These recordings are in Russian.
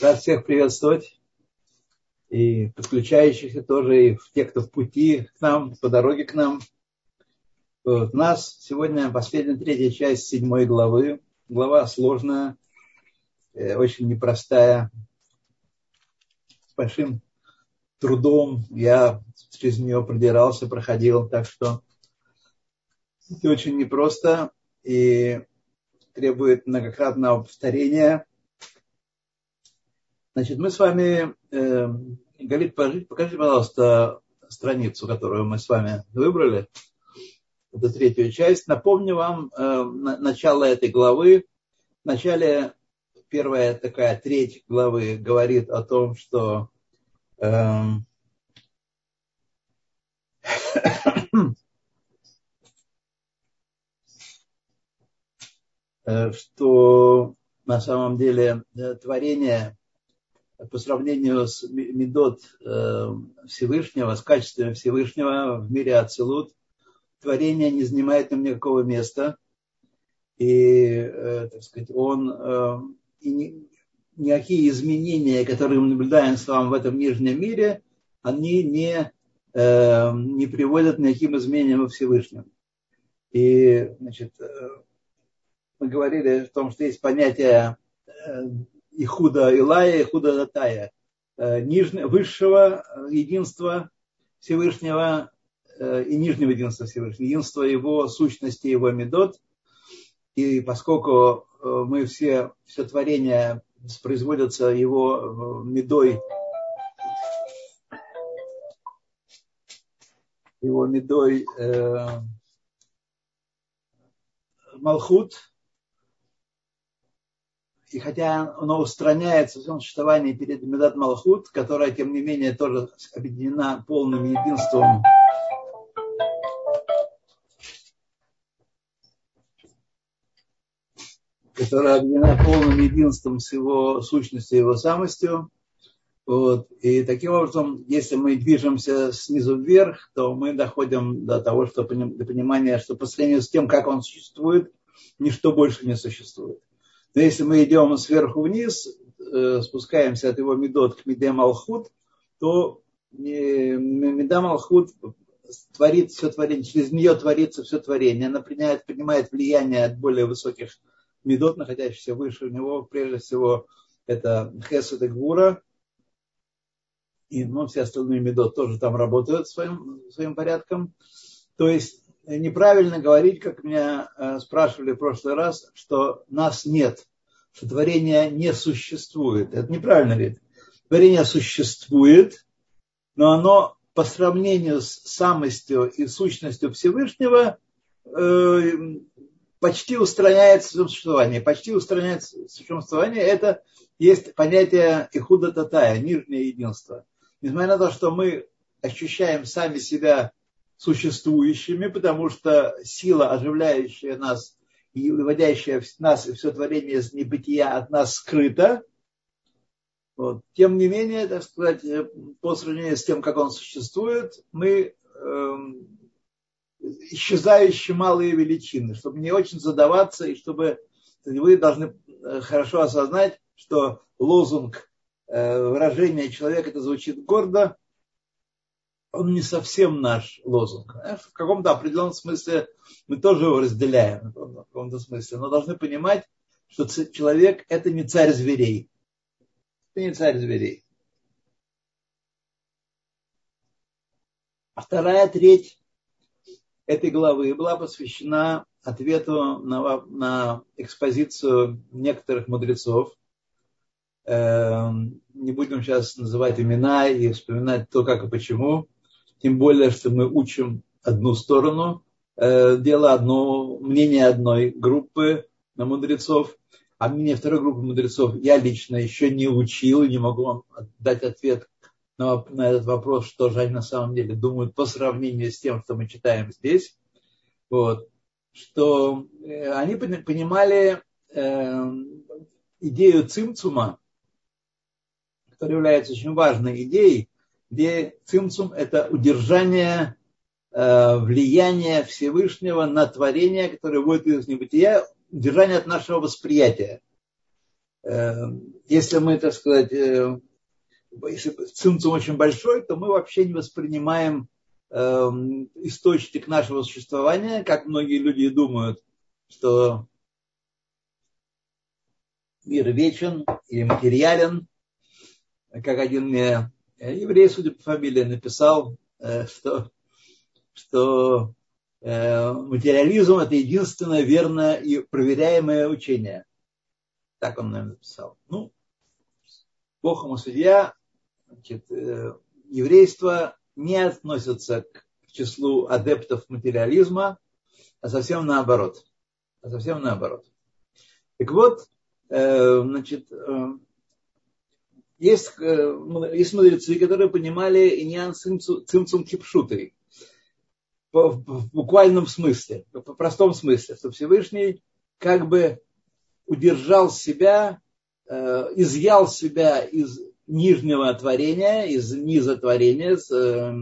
Рад всех приветствовать. И подключающихся тоже, и те, кто в пути к нам, по дороге к нам. Вот. У нас сегодня последняя третья часть седьмой главы. Глава сложная, э, очень непростая, с большим трудом. Я через нее продирался, проходил, так что это очень непросто и требует многократного повторения. Значит, мы с вами, э, Галит, покажи, покажи, пожалуйста, страницу, которую мы с вами выбрали. Это третью часть. Напомню вам э, начало этой главы. В начале первая такая треть главы говорит о том, что э, Э, что на самом деле э, творение по сравнению с Медот э, Всевышнего, с качеством Всевышнего в мире Ацелут, творение не занимает там никакого места. И, так сказать, он и никакие изменения, которые мы наблюдаем с вами в этом нижнем мире, они не, не приводят к никаким изменениям во Всевышнем. И, значит, мы говорили о том, что есть понятие э, Ихуда Илая, Ихуда Датая, э, нижнего, высшего единства Всевышнего э, и нижнего единства Всевышнего, единства его сущности, его медот. И поскольку мы все, все творение производятся его медой, его медой э, Малхут, и хотя оно устраняется в своем существовании перед Медат Малхут, которая, тем не менее, тоже объединена полным единством которая объединена полным единством с его сущностью, его самостью. Вот. И таким образом, если мы движемся снизу вверх, то мы доходим до того, что, до понимания, что по сравнению с тем, как он существует, ничто больше не существует. Но если мы идем сверху вниз, э, спускаемся от его медот к Меде Малхут, то Меда Малхут творит все творение, через нее творится все творение. Она принимает, принимает влияние от более высоких медот, находящихся выше у него. Прежде всего, это Хесед и Гвура. И ну, все остальные медот тоже там работают своим, своим порядком. То есть неправильно говорить, как меня э, спрашивали в прошлый раз, что нас нет, что творение не существует. Это неправильно говорить. Творение существует, но оно по сравнению с самостью и сущностью Всевышнего э, почти устраняется существовании. Почти устраняется существовании. Это есть понятие ихуда татая, нижнее единство. Несмотря на то, что мы ощущаем сами себя существующими, потому что сила, оживляющая нас и выводящая нас и все творение из небытия от нас скрыта. Вот. Тем не менее, так сказать, э, по сравнению с тем, как он существует, мы э, исчезающие малые величины, чтобы не очень задаваться и чтобы вы должны э, хорошо осознать, что лозунг э, выражения человека это звучит гордо, он не совсем наш лозунг. В каком-то определенном смысле мы тоже его разделяем, в каком-то смысле, но должны понимать, что человек – это не царь зверей. Это не царь зверей. А вторая треть этой главы была посвящена ответу на, на экспозицию некоторых мудрецов. Эм, не будем сейчас называть имена и вспоминать то, как и почему тем более, что мы учим одну сторону, э, дело одно, мнение одной группы мудрецов, а мнение второй группы мудрецов я лично еще не учил, не могу вам дать ответ на, на этот вопрос, что же они на самом деле думают по сравнению с тем, что мы читаем здесь. Вот. Что э, они понимали э, идею цимцума, которая является очень важной идеей, где цимцум – это удержание э, влияния Всевышнего на творение, которое будет из небытия, удержание от нашего восприятия. э, если мы, так сказать, э, если цимцум очень большой, то мы вообще не воспринимаем источник нашего существования, как многие люди думают, что мир вечен и материален, как один мне еврей, судя по фамилии, написал, что, что материализм – это единственное верное и проверяемое учение. Так он, наверное, написал. Ну, Бог ему судья, значит, э, еврейство не относится к числу адептов материализма, а совсем наоборот. А совсем наоборот. Так вот, э, значит, э, есть, есть мудрецы, которые понимали иньян цимцум кипшутой. В буквальном смысле, в простом смысле, что Всевышний как бы удержал себя, э, изъял себя из нижнего творения, из низа творения, с э,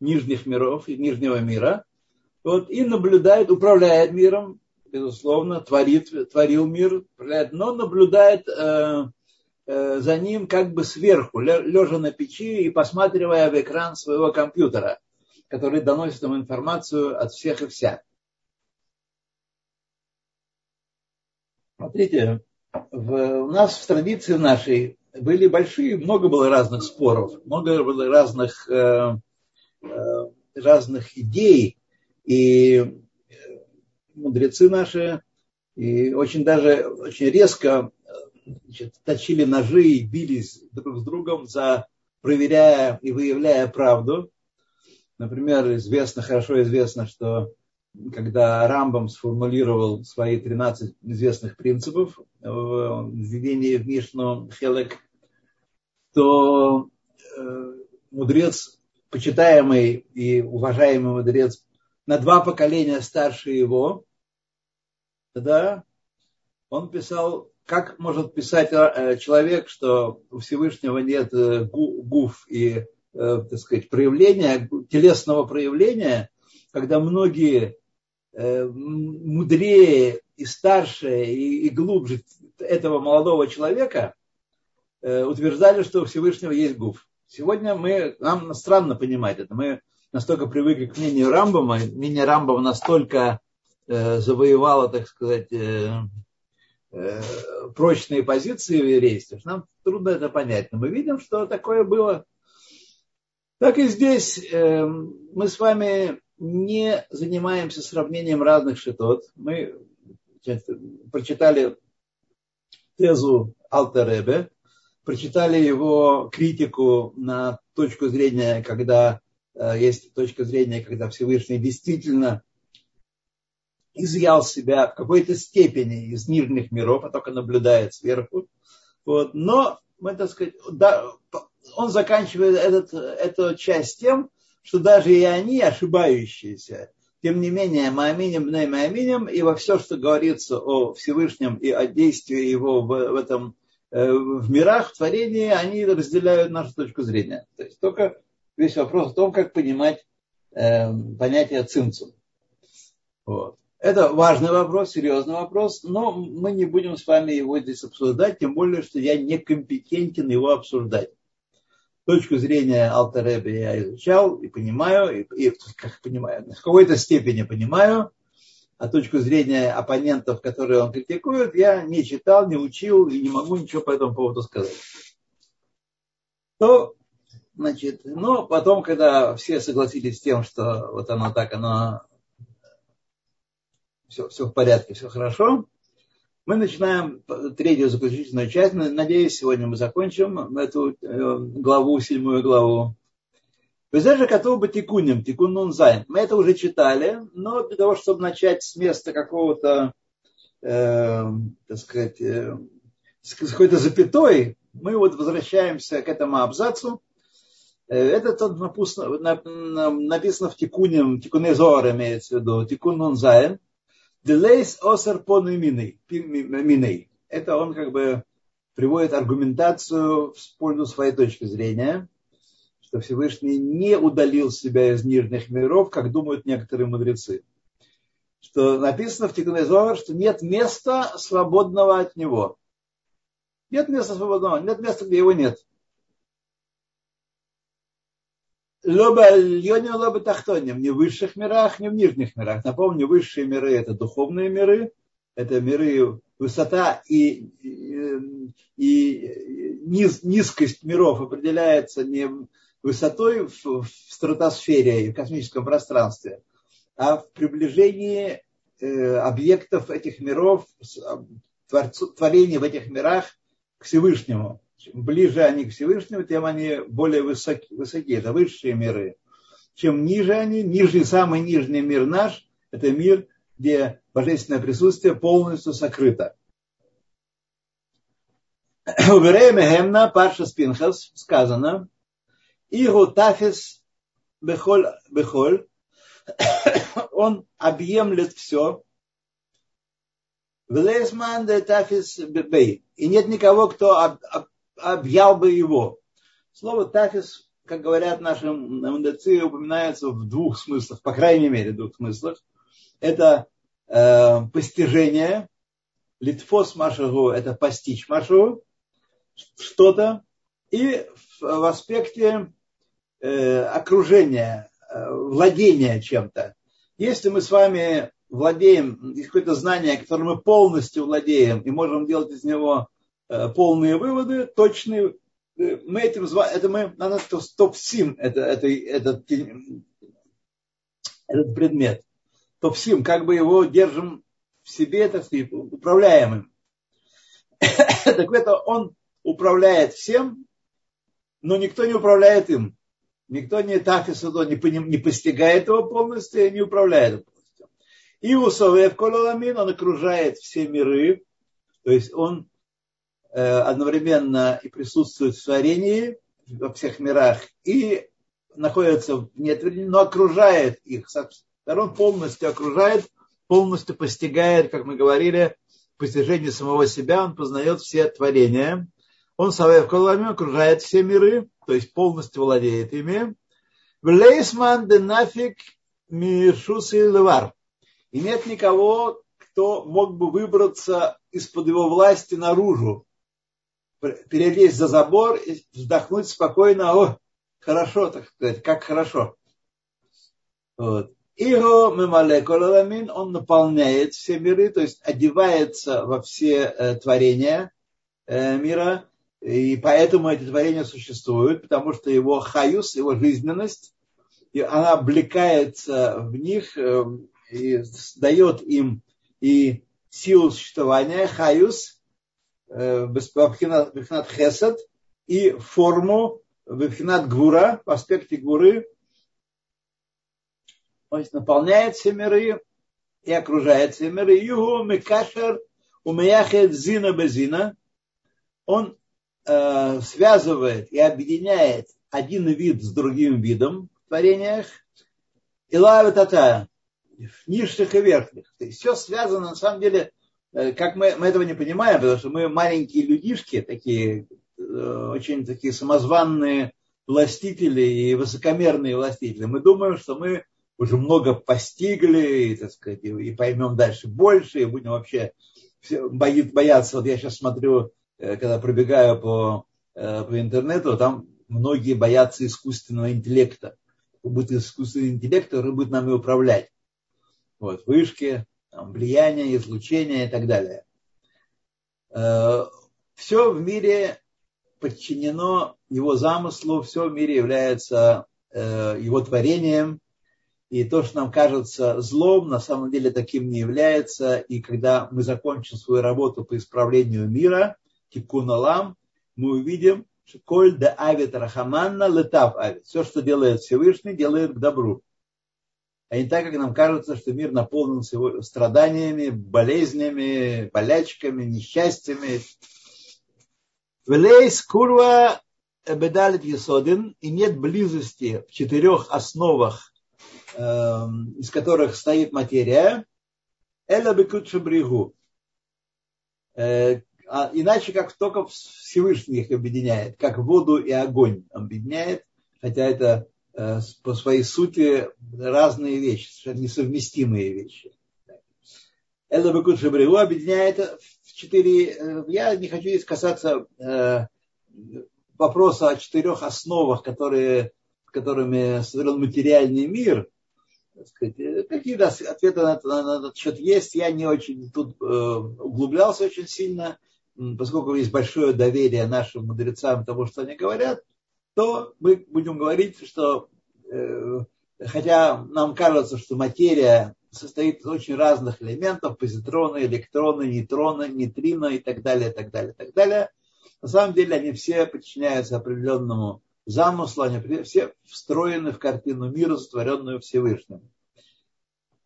нижних миров и нижнего мира, вот, и наблюдает, управляет миром, безусловно, творит, творил мир, но наблюдает э, э, за ним как бы сверху, лежа на печи и посматривая в экран своего компьютера, который доносит ему информацию от всех и вся. Смотрите, в, у нас в традиции нашей были большие, много было разных споров, много было разных, э, э, разных идей, и э, мудрецы наши и очень даже очень резко значит, точили ножи и бились друг с другом, за, проверяя и выявляя правду. Например, известно, хорошо известно, что когда Рамбам сформулировал свои 13 известных принципов в введении в Мишну Хелек, то э, мудрец, почитаемый и уважаемый мудрец, на два поколения старше его, да, он писал, как может писать э, человек, что у Всевышнего нет э, гуф и, так сказать, проявления, телесного проявления, когда многие Э, мудрее и старше и, глубже этого молодого человека э, утверждали, что у Всевышнего есть гуф. Сегодня мы, нам странно понимать это. Мы настолько привыкли к мнению Рамбама, мнение Рамбама настолько э, завоевало, так сказать, э, э, прочные позиции в еврействе, что нам трудно это понять. Но мы видим, что такое было. Так и здесь э, мы с вами не занимаемся сравнением разных шитот. Мы прочитали тезу Алтеребе, прочитали его критику на точку зрения, когда э, есть точка зрения, когда Всевышний действительно изъял себя в какой-то степени из нижних миров, а только наблюдает сверху. Вот. Но мы, так сказать, да, он заканчивает этот, эту часть тем, что даже и они ошибающиеся. Тем не менее, Мааминем, Бней Мааминем, и во все, что говорится о Всевышнем и о действии его в, в этом э, в мирах, в творении, они разделяют нашу точку зрения. То есть только весь вопрос в том, как понимать э, понятие цинцум. Вот. Это важный вопрос, серьезный вопрос, но мы не будем с вами его здесь обсуждать, тем более, что я некомпетентен его обсуждать точку зрения Алтаребе я изучал и понимаю, и, и как понимаю, в какой-то степени понимаю, а точку зрения оппонентов, которые он критикует, я не читал, не учил и не могу ничего по этому поводу сказать. То, значит, но потом, когда все согласились с тем, что вот оно так, оно все, все в порядке, все хорошо, мы начинаем третью заключительную часть. Надеюсь, сегодня мы закончим эту э, главу, седьмую главу. וזה שכתוב בתיקונים, תיקון נ״ז. Мы это уже читали, но для того, чтобы начать с места какого-то, э, так сказать, э, с какой-то запятой, мы вот возвращаемся к этому абзацу. Э, это тут написано, написано в תיקונים, תיקוני זוהר имеется в виду, תיקון נ״ז. Делейс осер по миней. Это он как бы приводит аргументацию в пользу своей точки зрения, что Всевышний не удалил себя из нижних миров, как думают некоторые мудрецы. Что написано в Тикунезор, что нет места свободного от него. Нет места свободного, нет места, где его нет. Лоба альоним, лоба тахтоним. Не в высших мирах, не в нижних мирах. Напомню, высшие миры – это духовные миры, это миры высота и, и, и низ, низкость миров определяется не высотой в, в стратосфере и в космическом пространстве, а в приближении э, объектов этих миров, творцу, творений в этих мирах к Всевышнему. Чем ближе они к Всевышнему, тем они более высоки, высокие. Это высшие миры. Чем ниже они, нижний, самый нижний мир наш, это мир, где божественное присутствие полностью сокрыто. У Гемна Парша Спинхас сказано, Игу Тафис Бехоль, Бехоль, он объемлет все. Влесман де Тафис Бей. И нет никого, кто объял бы его. Слово Тафис, как говорят наши мудрецы, упоминается в двух смыслах, по крайней мере, в двух смыслах. Это э, постижение, литфос машагу – это постичь машагу, что-то, и в, в аспекте э, окружения, э, владения чем-то. Если мы с вами владеем, есть какое-то знание, которым мы полностью владеем и можем делать из него полные выводы, точные, э, мы этим это мы, на нас топсим это, это, этот, этот предмет. Топсим, как бы его держим в себе, сказать, управляемым. так это он управляет всем, но никто не управляет им. Никто не так и не, не постигает его полностью и не управляет им полностью. И у Совев Кололамин он окружает все миры, то есть он э, одновременно и присутствует в творении во всех мирах и находится в нетверении, но окружает их. Он полностью окружает, полностью постигает, как мы говорили, постижение самого себя, он познает все творения. Он Савев Колами окружает все миры, то есть полностью владеет ими. Влейсман де нафиг миршус и левар. И нет никого, кто мог бы выбраться из-под его власти наружу, перелезть за забор и вздохнуть спокойно, о, хорошо, так сказать, как хорошо. Вот. Иго мемале он наполняет все миры, то есть одевается во все э, творения э, мира, и поэтому эти творения существуют, потому что его хаюс, его жизненность, и она облекается в них э, и дает им и силу существования, хаюс, бхинат хесед, и форму бхинат гура, в аспекте гуры, есть наполняет все миры и окружает все миры. Югу мекашер умеяхет зина безина. Он э, связывает и объединяет один вид с другим видом в творениях. И лавит это нижних и верхних. То есть все связано, на самом деле, как мы, мы этого не понимаем, потому что мы маленькие людишки, такие, э, очень такие самозванные властители и высокомерные властители. Мы думаем, что мы уже много постигли, и, так сказать, и поймем дальше больше, и будем вообще бояться. Вот я сейчас смотрю Э, когда пробегаю по, э, по интернету, там многие боятся искусственного интеллекта. Будет искусственный интеллект, который будет нами управлять. Вот, вышки, там, влияние, излучение и так далее. Э, все в мире подчинено его замыслу, все в мире является его творением, и то, что нам кажется злом, на самом деле таким не является. И когда мы закончим свою работу по исправлению мира, тикун алам, мы увидим, что коль да авит рахаманна летав авит. Все, что делает Всевышний, делает к добру. А не так, как нам кажется, что мир наполнен страданиями, болезнями, болячками, несчастьями. Велейс курва бедалит есодин, и нет близости в четырех основах, эм, из которых стоит материя, эла бекут шабригу, э, а иначе как только Всевышний их объединяет, как воду и огонь объединяет, хотя это по своей сути разные вещи, совершенно несовместимые вещи. Элла Бекут Шабригу объединяет четыре, э, я не хочу здесь касаться э, вопроса о четырех основах, которые, которыми сотворен материальный мир. Какие-то ответы на, на, на этот счет есть. Я не очень тут э, углублялся очень сильно, поскольку есть большое доверие нашим мудрецам тому, что они говорят, то мы будем говорить, что э, хотя нам кажется, что материя состоит из очень разных элементов, позитроны, электроны, нейтроны, нейтрино и так далее, так далее, так далее. На самом деле они все подчиняются определенному замыслу, они все встроены в картину мира, сотворенную Всевышним.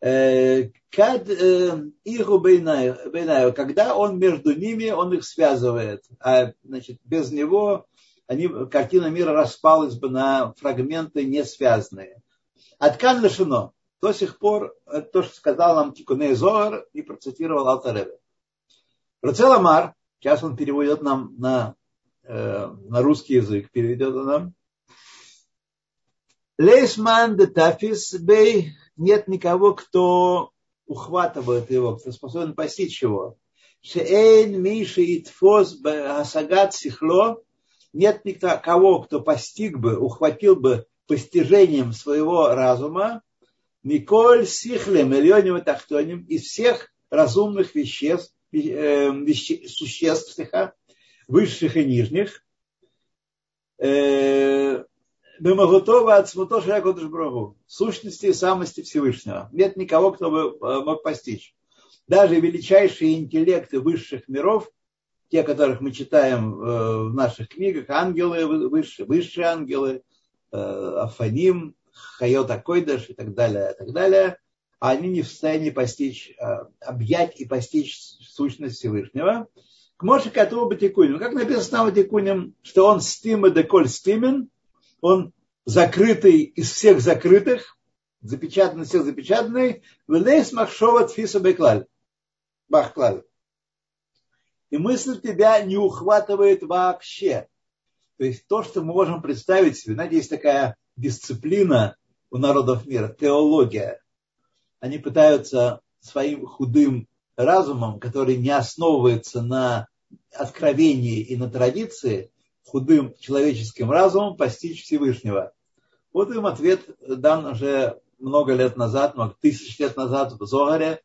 Э, кад э, иху бейнаю, когда он между ними, он их связывает, а значит, без него они, картина мира распалась бы на фрагменты не связанные. Откан лишено. До сих пор то, что сказал нам Тикуней Зоар и процитировал Алтареве. Рацеламар, сейчас он переводит нам на, э, на русский язык, переведет он нам. Лейсман де тафис бей, нет никого, кто ухватывает его, кто способен постичь его. Шеэйн миши и тфос асагат сихло, нет никого, кто постиг бы, ухватил бы постижением своего разума, Миколь Сихлем Ильоним Тахтоним из всех разумных веществ, э, веще, существ высших и нижних, э, Бемагутова от Смутоша Брагу, сущности и самости Всевышнего. Нет никого, кто бы э, мог постичь. Даже величайшие интеллекты высших миров, те, которых мы читаем в наших книгах, ангелы, высшие, высшие ангелы, Афаним, Хайота Койдаш и так далее, и так далее, они не в состоянии постичь, э, объять и постичь сущность Всевышнего. К Моше Катуба Батикуним. Как написано в Батикуним, что он стима деколь стимен, он закрытый из всех закрытых, запечатанный из всех запечатанный, вылез махшова тфиса беклаль. Бахклаль. И мысль тебя не ухватывает вообще. То есть то, что мы можем представить себе, знаете, есть такая дисциплина у народов мира, теология. Они пытаются своим худым разумом, который не основывается на откровении и на традиции, худым человеческим разумом постичь Всевышнего. Вот им ответ дан уже много лет назад, много тысяч лет назад в Зогаре.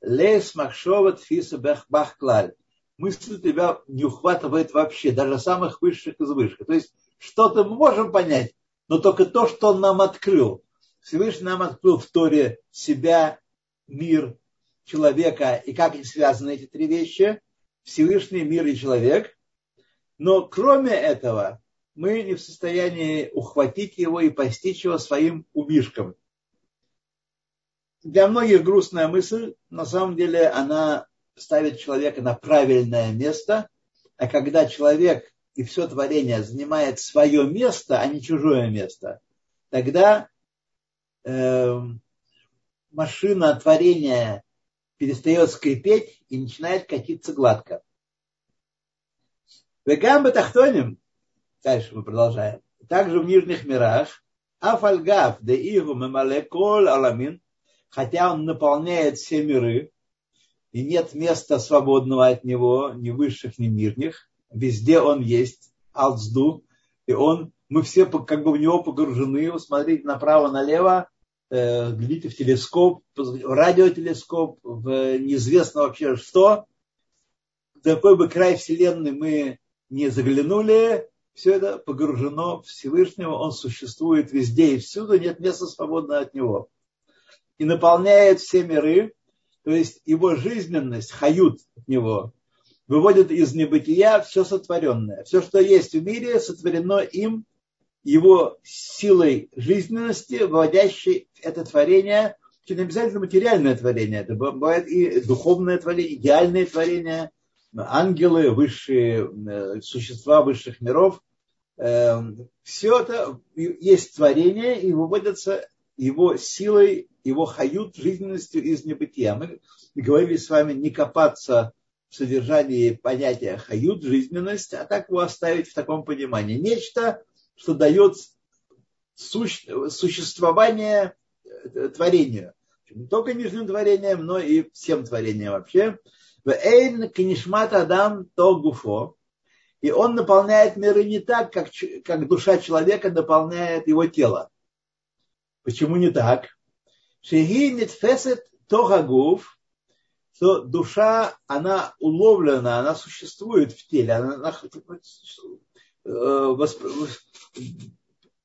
Лес махшоват фиса бахклаль. Мысль тебя не ухватывает вообще, даже самых высших из высших. То есть что-то мы можем понять, но только то, что он нам открыл. Всевышний нам открыл в Торе себя, мир, человека и как они связаны эти три вещи. Всевышний мир и человек. Но кроме этого, мы не в состоянии ухватить его и постичь его своим умишком. Для многих грустная мысль, на самом деле она ставит человека на правильное место, а когда человек и все творение занимает свое место, а не чужое место, тогда э, машина творения перестает скрипеть и начинает катиться гладко. Вегам тахтоним, дальше мы продолжаем, также в нижних мирах, афальгав де игу мемалекол аламин, хотя он наполняет все миры, и нет места свободного от него, ни высших, ни нижних, везде он есть, Алцду, и он, мы все как бы в него погружены, смотрите направо-налево, э, глядите в телескоп, в радиотелескоп, в неизвестно вообще что, в какой бы край Вселенной мы не заглянули, все это погружено в Всевышнего, он существует везде и всюду, нет места свободного от него. И наполняет все миры, то есть его жизненность, хают от него, выводит из небытия все сотворенное. Все, что есть в мире, сотворено им, его силой жизненности, выводящей это творение, что не обязательно материальное творение, это бывает и духовное творение, идеальное творение, ангелы, высшие э, существа высших миров. Эм, все это есть творение и выводится его силой, его хают, жизненностью из небытия. Мы говорили с вами не копаться в содержании понятия хают, жизненность, а так его оставить в таком понимании. Нечто, что дает существование э, творению. Не только нижним творением, но и всем творением вообще. Эйн кинишмат адам то гуфо. И он наполняет миры не так, как, как душа человека наполняет его тело. Почему не так? Шеги нитфесет тогагуф, что душа, она уловлена, она существует в теле, она, она э, восп...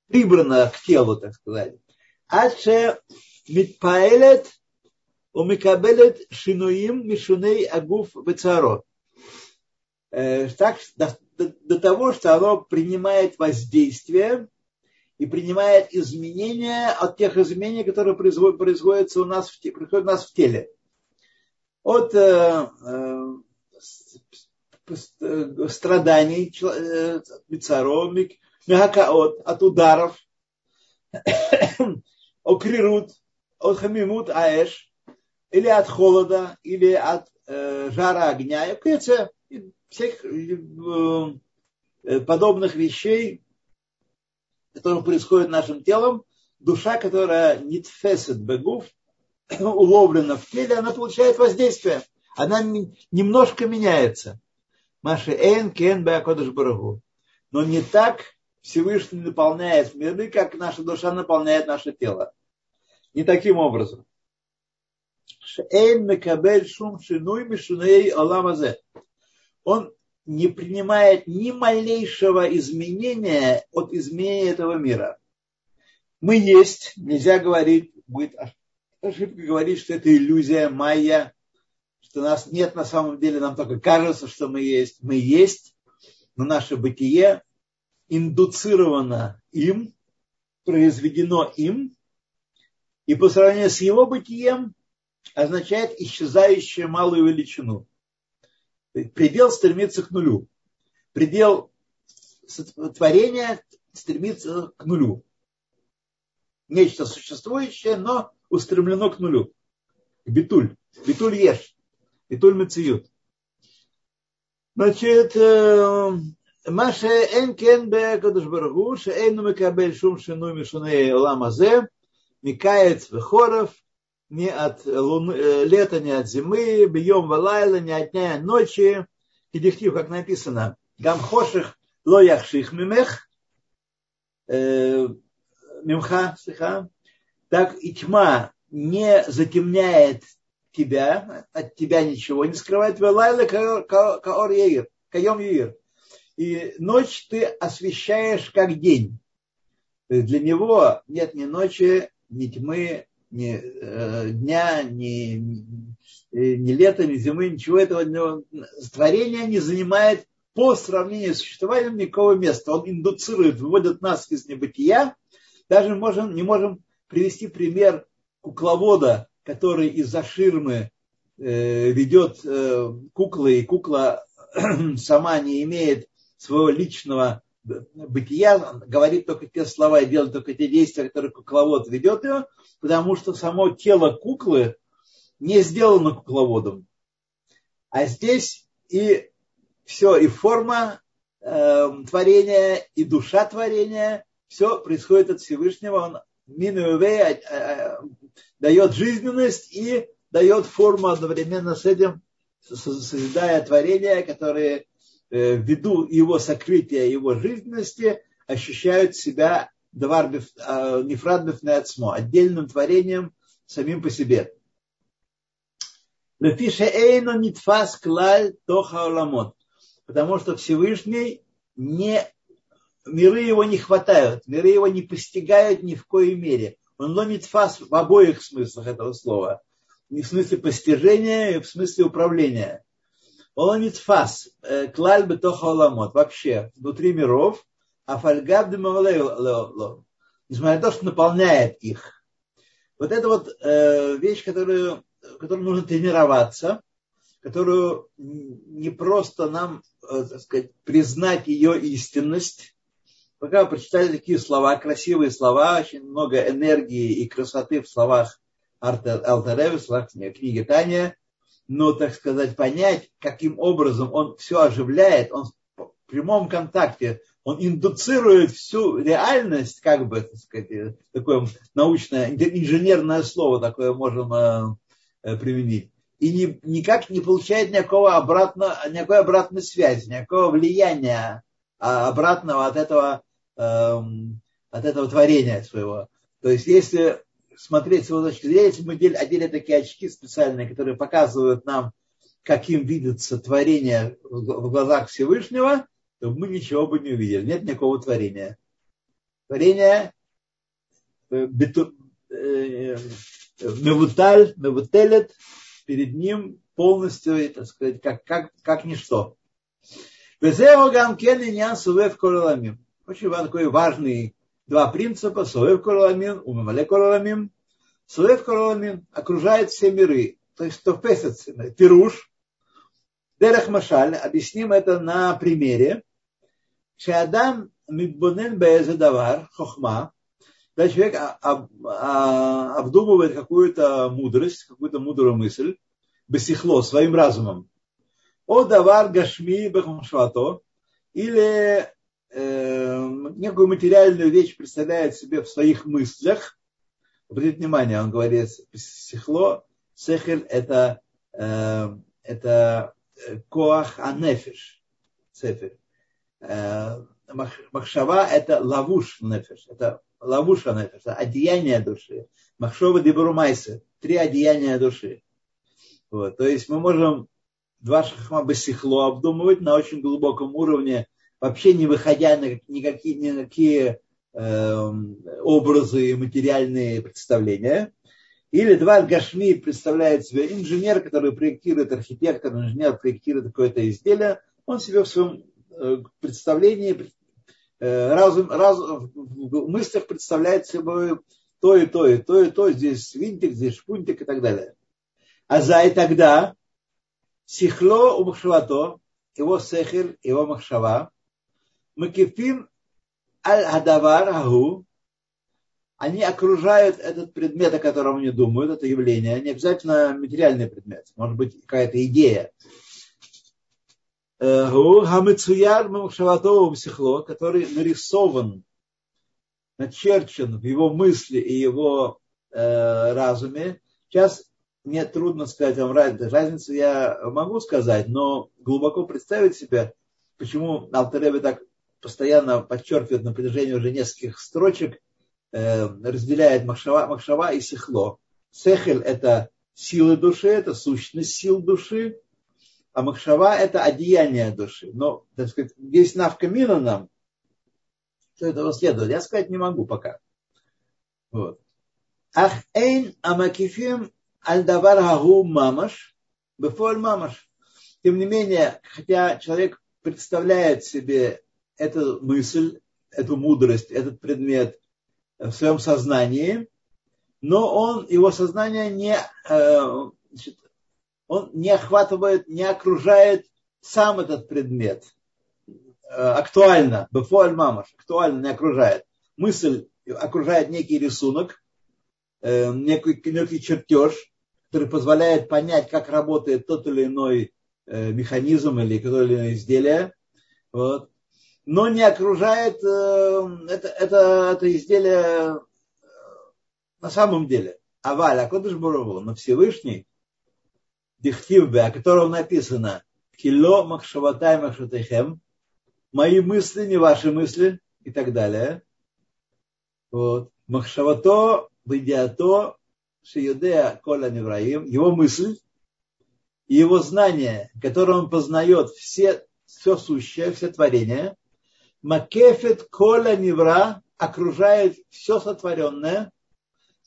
прибрана к телу, так сказать. Аше митпаэлет умикабелет шинуим мишуней агуф бецаро. Э, так, до, до того, что оно принимает воздействие и принимает изменения от тех изменений, которые производят, производятся у нас в, происходят у нас в теле. От э, э, страданий, э, бицаромик, мягакаот, от ударов, окрирут, от хамимут аэш, или от холода, или от э, жара огня, и всех э, подобных вещей, которые происходят нашим телом, душа, которая нитфесет бегуф, уловлена в теле, она получает воздействие. Она немножко меняется. Маши эн кен беакодыш барагу. Но не так Всевышний наполняет миры, как наша душа наполняет наше тело. Не таким образом. Шейн мекабель шум шинуй мишуней аламазе. Он не принимает ни малейшего изменения от изменения этого мира. Мы есть, нельзя говорить, будет ошибка говорить, что это иллюзия майя, что нас нет на самом деле, нам только кажется, что мы есть. Мы есть, но наше бытие индуцировано им, произведено им, и по сравнению с его бытием означает исчезающую малую величину. Предел стремится к нулю. Предел творения стремится к нулю. Нечто существующее, но устремлено к нулю. К битуль. Битуль ешь. Битуль мациют. Значит, э, Маше Энкен Бе, Кадыш Барагу, Шейну Микабель Шум Шину Мишуне Ламазе, Микаец Вехоров, не от э, луны, э, лета, не от зимы, бьем валайла, не от дня, а ночи. И дихтив, как написано, гамхоших лояхших мимех, э, мимха, сиха так и тьма не затемняет тебя, от тебя ничего не скрывает. Валайла каор егер, каем егер. И ночь ты освещаешь как день. Для него нет ни ночи, ни тьмы, ни э, дня, ни, ни лета, ни зимы, ничего этого. Творение не занимает по сравнению с существованием никакого места. Он индуцирует, выводит нас из небытия. Даже можем, не можем привести пример кукловода, который из-за ширмы э, ведет э, куклы, и кукла сама не имеет своего личного бытия, говорит только те слова и делает только те действия, которые кукловод ведет ее, потому что само тело куклы не сделано кукловодом. А здесь и все, и форма э, творения, и душа творения, все происходит от Всевышнего. Он минуевей э, э, дает жизненность и дает форму одновременно с этим, созидая творения, которые ввиду его сокрытия, его жизненности, ощущают себя давар а, нефрад бифнеацмо, отдельным творением самим по себе. Потому что Всевышний не, миры его не хватают, миры его не постигают ни в коей мере. Он ломит фас в обоих смыслах этого слова. И в смысле постижения, и в смысле управления. Оламитфас, э, клаль бетоха оламот, вообще, внутри миров, а фальгаб несмотря на то, что наполняет их. Вот это вот э, вещь, которую, которую нужно тренироваться, которую не просто нам, э, так сказать, признать ее истинность. Пока вы прочитали такие слова, красивые слова, очень много энергии и красоты в словах Алтареви, в словах книги Таня, но, так сказать, понять, каким образом он все оживляет, он в прямом контакте, он индуцирует всю реальность, как бы, так сказать, такое научное, инженерное слово такое можем э, применить. и не, никак не получает никакого обратно, никакой обратной связи, никакого влияния а, обратного от этого, эм, от этого творения своего. То есть, если смотреть с его точки зрения, если мы одели такие очки специальные, которые показывают нам, каким видится творение в глазах Всевышнего, то мы ничего бы не увидели. Нет никакого творения. Творение э, э, мевуталь, мевутелет, перед ним полностью, так сказать, как, как, как ничто. Очень такой важный два принципа. Суэв короламин, умамале короламин. Суэв короламин окружает все миры. То есть, что песец, пируш, Дерех Машаль, объясним это на примере. Шеадам мидбонен давар, хохма, когда человек обдумывает какую-то мудрость, какую-то мудрую мысль, бесихло, своим разумом. О давар гашми бахмшвато, или некую материальную вещь представляет себе в своих мыслях. Обратите внимание, он говорит, сихло, сехель это, э, это коах анефиш, сефель. Э, махшава это лавуш нефиш, это лавуша нефиш, это одеяние души. Махшова дебрумайса, три одеяния души. Вот. То есть мы можем два шахма басихло обдумывать на очень глубоком уровне, вообще не выходя на никакие, никакие э, образы и материальные представления. Или два Гашми представляет себе инженер, который проектирует, архитектор, инженер проектирует какое-то изделие, он себе в своем э, представлении, э, разум, разум, в мыслях представляет собой то и то, и то, и то, здесь винтик, здесь шпунтик и так далее. А за и тогда сихло у махшавато, его сехер, его махшава, макифим аль адавар агу, они окружают этот предмет, о котором они думают, это явление, не обязательно материальный предмет, может быть какая-то идея. Э, который нарисован, начерчен в его мысли и его э, разуме. Сейчас мне трудно сказать вам разницу. Разницу я могу сказать, но глубоко представить себе, почему Алтеребе так постоянно подчеркивает на протяжении уже нескольких строчек, Э, разделяет махшава, махшава и сихло. Сехель – это силы души, это сущность сил души, а махшава – это одеяние души. Но, так сказать, есть навка мина нам, что этого следует. Я сказать не могу пока. Вот. Ах эйн амакифим аль-давар гагу мамаш, бефоль мамаш. Тем не менее, хотя человек представляет себе эту мысль, эту мудрость, этот предмет в своем сознании, но он, его сознание не, э, значит, он не охватывает, не окружает сам этот предмет. Э, актуально, бефуаль мамаш, актуально не окружает. Мысль окружает некий рисунок, э, некий, некий чертеж, который позволяет понять, как работает тот или иной механизм или какое или иное изделие. Вот но не окружает э, это, это, это изделие э, на самом деле. Аваль, Акодыш Бурову, но Всевышний, Дихтивбе, о котором написано, Кило Махшаватай Махшатайхем, мои мысли, не ваши мысли, и так далее. Вот. Махшавато, Бедиато, Шиюдея Коля Невраим, его мысль и его знание, которое он познает все, все сущее, все творения – Макефет коля невра окружает все сотворенное.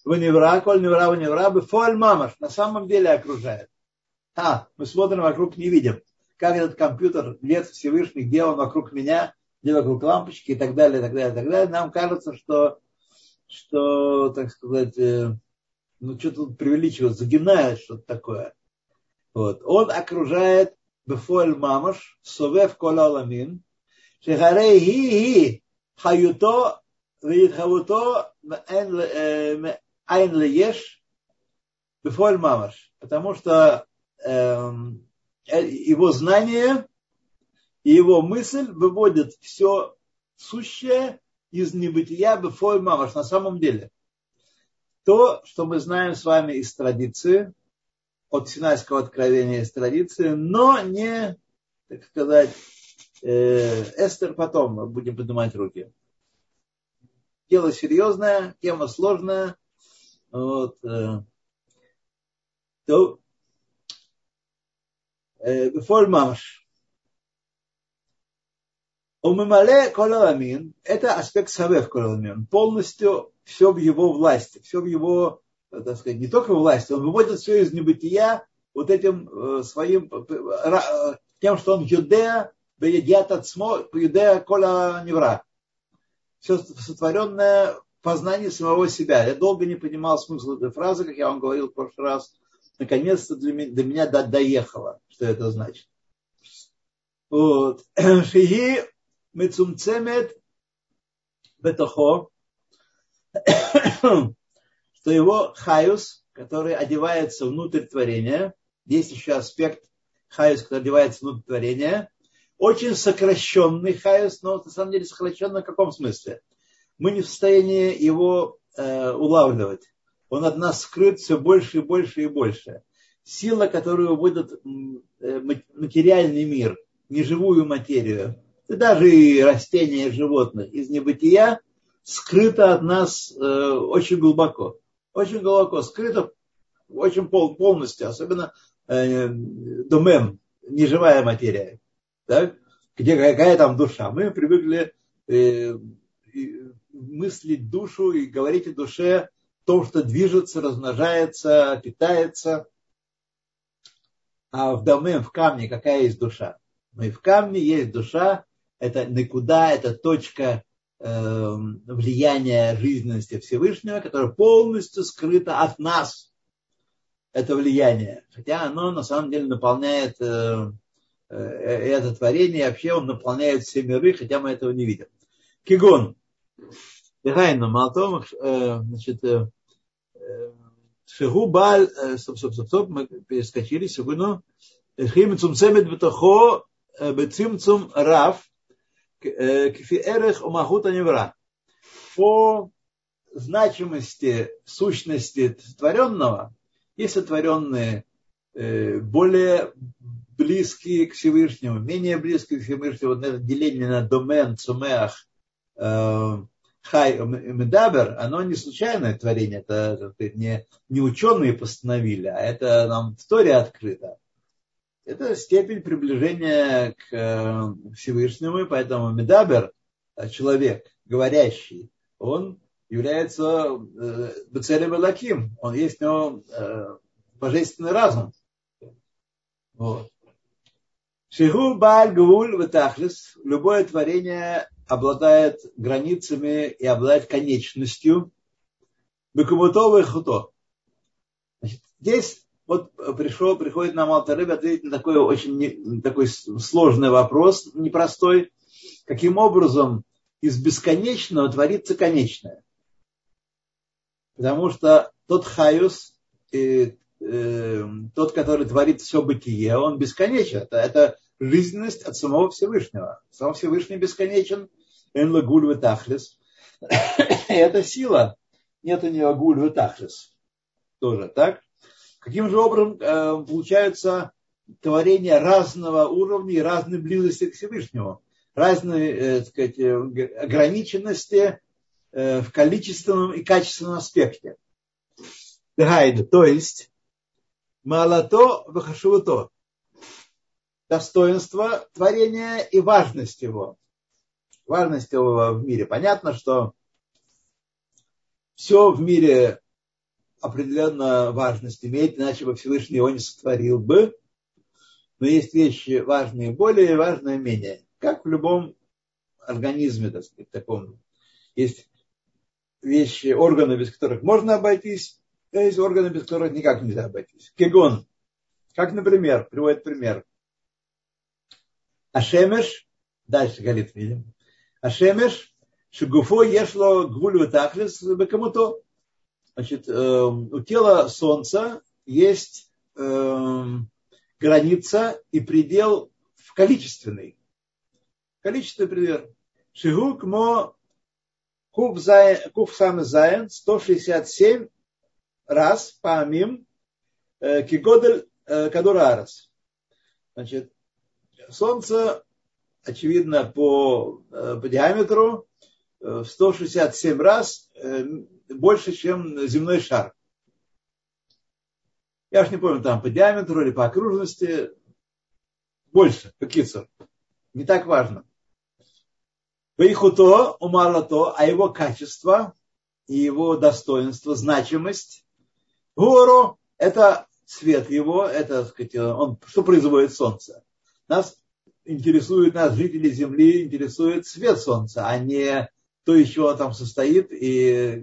В невра, коль невра, в невра, бефоль мамаш. На самом деле окружает. А, мы смотрим вокруг, не видим. Как этот компьютер, лет Всевышний, где он вокруг меня, где вокруг лампочки и так далее, и так далее, и так далее. Нам кажется, что, что так сказать, э, ну что тут преувеличивать, загинает что-то такое. Вот. Он окружает бефоль мамаш, совев кола ламин, Шехарей ги хаюто витхавуто айн лееш бифоль мамаш. Потому что его знание и его мысль выводят все сущее из небытия бифоль мамаш на самом деле. То, что мы знаем с вами из традиции, от Синайского откровения из традиции, но не, так сказать, Эстер потом будем поднимать руки. Дело серьезное, тема сложная. Вот, э, то Бефоль Мамаш. Умымале Коламин – это аспект Савев Коламин. Полностью все в его власти, все в его, так сказать, не только власти, он выводит все из небытия вот этим э, своим, э, тем, что он юдея, беедят отсмо, юдея кола невра. Все сотворенное познание самого себя. Я долго не понимал смысл этой фразы, как я вам говорил в прошлый раз. Наконец-то для меня, до меня доехало, что это значит. Вот. Шиги Мецумцемет Бетохо, что его хаюс, который одевается внутрь творения, есть еще аспект хаюс, который одевается внутрь творения, очень сокращенный хаюс, но на самом деле сокращенный в каком смысле? Мы не в состоянии его э, улавливать. Он от нас скрыт все больше и больше и больше. Сила, которую выводит э, материальный мир, неживую материю, и даже и растения, и животных из небытия скрыто от нас э, очень глубоко. Очень глубоко скрыто, очень пол, полностью, особенно э, домем, неживая материя. Так? Где какая там душа. Мы привыкли э, мыслить душу и говорить о душе то, что движется, размножается, питается. А в доме, в камне какая есть душа? Ну и в камне есть душа, это никуда, это точка э, влияния жизненности Всевышнего, которая полностью скрыта от нас. Это влияние. Хотя оно на самом деле наполняет э, это творение, вообще он наполняет все миры, хотя мы этого не видим. Кигон. Дыхайна Малтом, э, значит, э, Шигу Баль, стоп, стоп, стоп, стоп, мы перескочили, секунду. Хим Цумцемет Бетахо Бецимцум Раф, кфиэрех умахута невра. По значимости сущности творенного, есть сотворенные э, более близкие к Всевышнему, менее близкие к Всевышнему, вот это деление на домен, цумеах, э, хай, медабер, оно не случайное творение, это, это не, не ученые постановили, а это нам история открыта это степень приближения к э, Всевышнему, и поэтому Медабер, э, человек, говорящий, он является Бецелем Лаким, он есть у него божественный разум. Вот. Шигу Баль Гуль Ватахлис, любое творение обладает границами и обладает конечностью. Бекумутовый хуто. Здесь вот пришел, приходит нам Алтареб ответить на такой очень такой сложный вопрос, непростой. Каким образом из бесконечного творится конечное? Потому что тот хаюс, э, э, тот, который творит все бытие, он бесконечен. Это, это жизненность от самого Всевышнего. Сам Всевышний бесконечен. Эн лагуль тахлис. Это сила. Нет у него гуль тахлис. Тоже так. Каким же образом э, получаются творения разного уровня и разной близости к Всевышнему, разной э, сказать, э, ограниченности э, в количественном и качественном аспекте. То есть, малато вахашувато. Достоинство творения и важность его. Важность его в мире. Понятно, что все в мире определенную важность имеет, иначе бы Всевышний его не сотворил бы. Но есть вещи важные более, важные менее. Как в любом организме, так сказать, таком. Есть вещи, органы, без которых можно обойтись, есть органы, без которых никак нельзя обойтись. Кегон. Как, например, приводит пример. השמש, дальше говорит, видим. השמש, שגופו יש לו גבול ותכלית בכמותו Значит, эм, у тела Солнца есть эм, граница и предел в количественный. Количественный предел. שהוא כמו קס״ז 167 раз פעמים э, кигодель э, кадурарас. Значит, Солнце, очевидно, по, по диаметру в 167 раз больше, чем земной шар. Я уж не помню, там по диаметру или по окружности. Больше, по кицу. Не так важно. Вейхуто, умалато, а его качество и его достоинство, значимость. Гуру – это цвет его, это, сказать, он, что производит солнце. Нас интересует, нас, жители Земли, интересует цвет солнца, а не то, из чего он там состоит и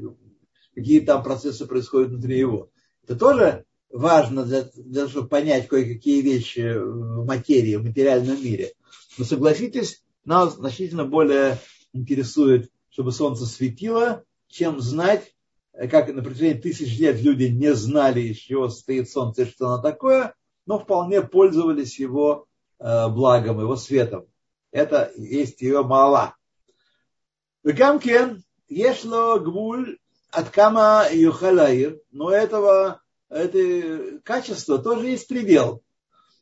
какие там процессы происходят внутри его. Это тоже важно для, для того, чтобы понять кое-какие вещи в материи, в материальном мире. Но согласитесь, нас значительно более интересует, чтобы солнце светило, чем знать, как на протяжении тысяч лет люди не знали, из чего состоит солнце и что оно такое, но вполне пользовались его э, благом, его светом. Это есть ее мала. Гамкен, ешло гвуль от кама юхалаир, но этого это качество тоже есть предел.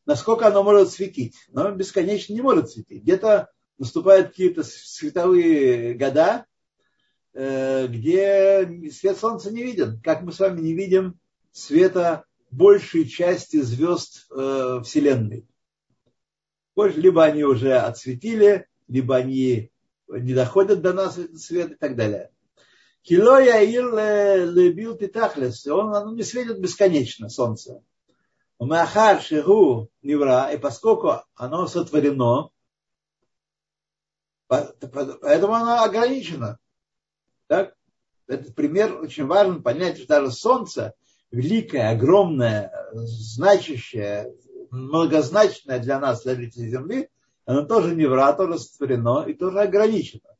Насколько оно может светить. Но бесконечно не может светить. Где-то наступают какие-то световые года, где свет солнца не виден. Как мы с вами не видим света большей части звезд э, Вселенной. Либо они уже отсветили, либо они не доходят до нас этот свет и так далее. Кило Яир лебил титахлес. Он, оно не светит бесконечно, солнце. Махар шигу невра, и поскольку оно сотворено, поэтому оно ограничено. Так? Этот пример очень важен понять, что даже солнце, великое, огромное, значащее, многозначное для нас, для жителей Земли, оно тоже невра, тоже сотворено и тоже ограничено.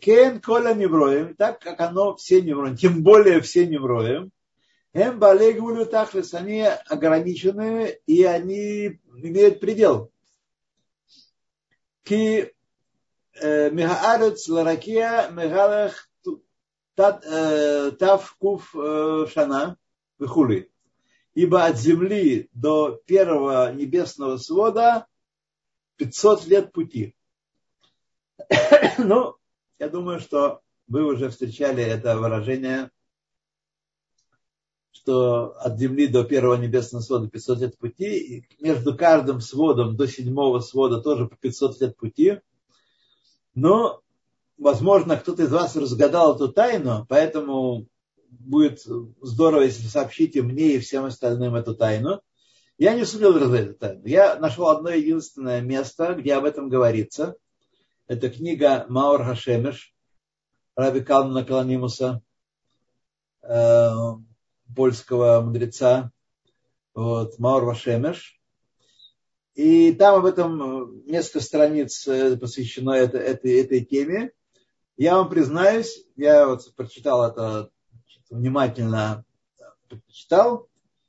Кен коля невроем, так как оно все невроем, тем более все невроем, эм балегулю тахлес, они ограничены и они имеют предел. Ки мегаарец ларакия мегалах э, тав куф э, шана вихули. Ибо от земли до первого небесного свода 500 лет пути. ну, я думаю, что вы уже встречали это выражение, что от земли до первого небесного свода 500 лет пути, и между каждым сводом до седьмого свода тоже по 500 лет пути. Но, возможно, кто-то из вас разгадал эту тайну, поэтому будет здорово, если сообщите мне и всем остальным эту тайну. Я не сумел разгадать эту тайну. Я нашел одно единственное место, где об этом говорится. Это книга Маур Хашемеш, Раби Калмана Каланимуса, э, польского мудреца, вот, Маур Вашемеш. И там об этом несколько страниц э, посвящено это, этой, этой теме. Я вам признаюсь, я вот прочитал это внимательно, прочитал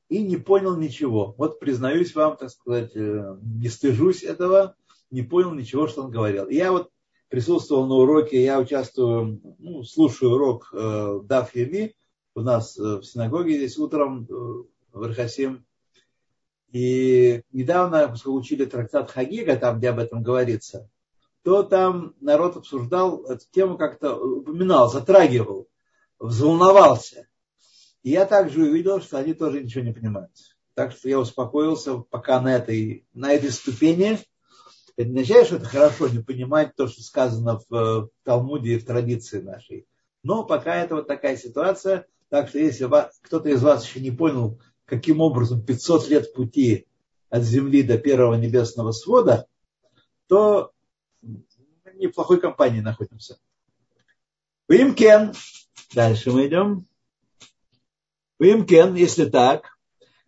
и не понял ничего. Вот признаюсь вам, так сказать, э, не стыжусь этого, не понял ничего, что он говорил. Я вот присутствовал на уроке, я участвую, ну, слушаю урок э, Юми у нас э, в синагоге здесь утром э, в Ирхасим. И недавно, поскольку учили трактат Хагига, там, где об этом говорится, то там народ обсуждал эту тему, как-то упоминал, затрагивал, взволновался. И я также увидел, что они тоже ничего не понимают. Так что я успокоился пока на этой, на этой ступени – это не означает, что это хорошо не понимать то, что сказано в э, Талмуде и в традиции нашей. Но пока это вот такая ситуация. Так что если кто-то из вас еще не понял, каким образом 500 лет пути от Земли до первого небесного свода, то в неплохой компании находимся. ואם כן. Дальше мы идем. ואם כן, если так.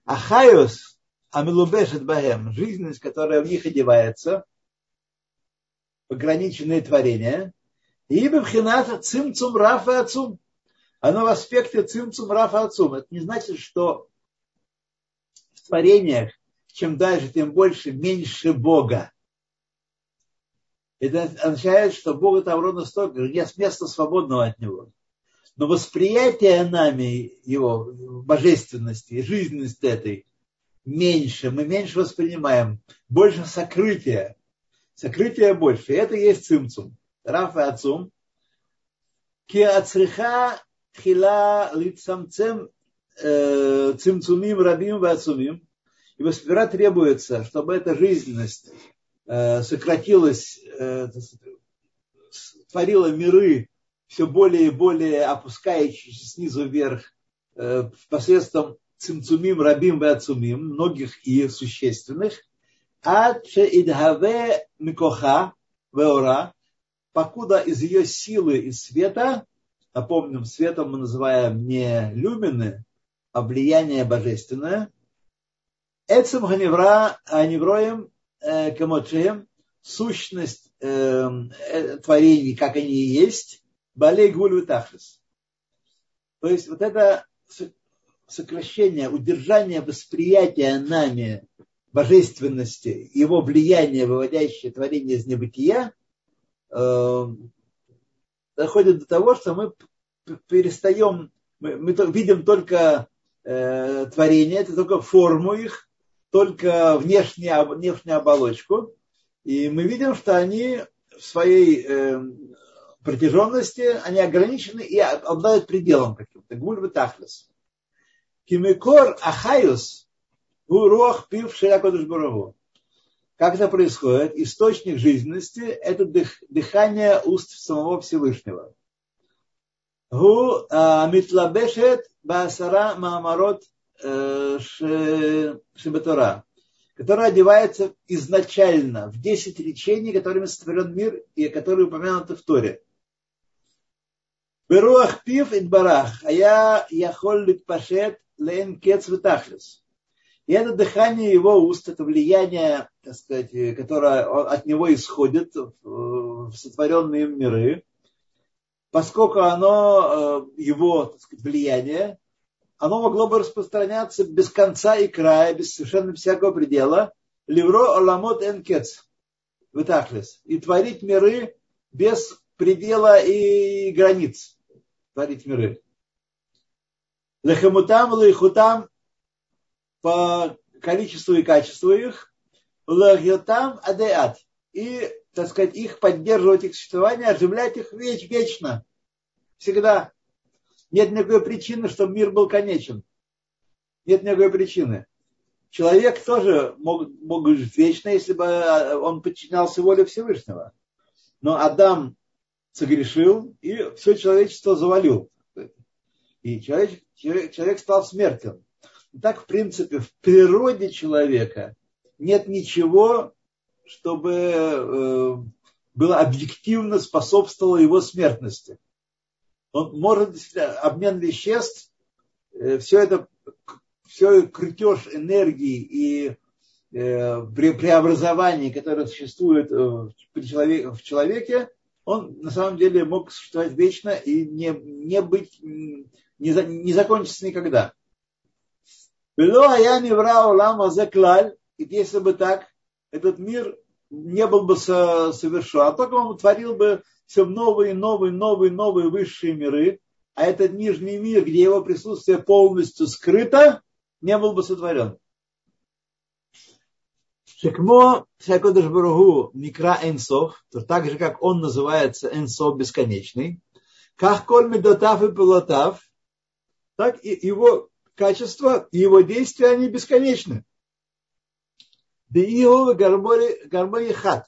החיות המלובשת בהם. Жизненность, которая в них одевается ограниченные творения. И бабхината цимцум рафа отцум. Оно в аспекте цимцум рафа отцум. Это не значит, что творениях чем дальше, тем больше, меньше Бога. Это означает, что Бога там ровно столько, нет места свободного от Него. Но восприятие нами его божественности, жизненности этой меньше, мы меньше воспринимаем, больше сокрытия. Сокрытие больше. И это есть цимцум. Раф и Ацум. Ки ацриха хила лицамцем э, цимцумим рабим и ацумим. И сперва требуется, чтобы эта жизненность э, сократилась, э, творила миры все более и более опускающиеся снизу вверх посредством цимцумим рабим и ацумим, многих и существенных, ад идхаве микоха веора, покуда из ее силы и света, напомним, светом мы называем не люмины, а влияние божественное, Эцем ганевра аневроем э, камочеем, сущность э, э, творений, как они и есть, балей гуль То есть вот это сокращение, удержание восприятия нами божественности, его влияние, выводящее творение из небытия, э, доходит до того, что мы перестаем, мы, мы видим только э, творение, это только форму их, только внешнюю, внешнюю оболочку, и мы видим, что они в своей э, протяженности, они ограничены и обладают пределом каким-то. Гуль тахлес. Кимекор Ахаюс Руах Пив Ширякодыш Бураву. Как это происходит? Источник жизненности – это дых, дыхание уст самого Всевышнего. Гу а, митлабешет басара маамарот э, шебетора, которая одевается изначально в 10 речений, которыми сотворен мир и которые упомянуты в Торе. Беруах пив и барах, а я яхол литпашет лен кец витахлис. И это дыхание его уст, это влияние, так сказать, которое от него исходит в сотворенные миры, поскольку оно, э, его так сказать, влияние, оно могло бы распространяться без конца и края, без совершенно всякого предела, ливро аламот энкец, витахлис, и творить миры без предела и границ, творить миры. Лехамутам, лейхутам по количеству и качеству их, лахьотам адеат. И, так сказать, их поддерживать их существование, оживлять их веч, вечно. Всегда. Нет никакой причины, чтобы мир был конечен. Нет никакой причины. Человек тоже мог, мог жить вечно, если бы он подчинялся воле Всевышнего. Но Адам согрешил и все человечество завалил. И человек, человек стал смертен. Так, в принципе, в природе человека нет ничего, чтобы э, было объективно способствовало его смертности. Он может, обмен веществ, э, все это, все крутеж энергии и э, преобразование, которое существует в человеке, он на самом деле мог существовать вечно и не, не быть не, не закончится никогда. И если бы так, этот мир не был бы совершен, а только он творил бы все новые, новые, новые, новые высшие миры, а этот нижний мир, где его присутствие полностью скрыто, не был бы сотворен. Шекмо Шакодыш Баругу Микра Энсов, то так же, как он называется Энсов бесконечный, как коль медотав и пилотав, так и его качества, и его действия, они бесконечны. Да и его гармони хат.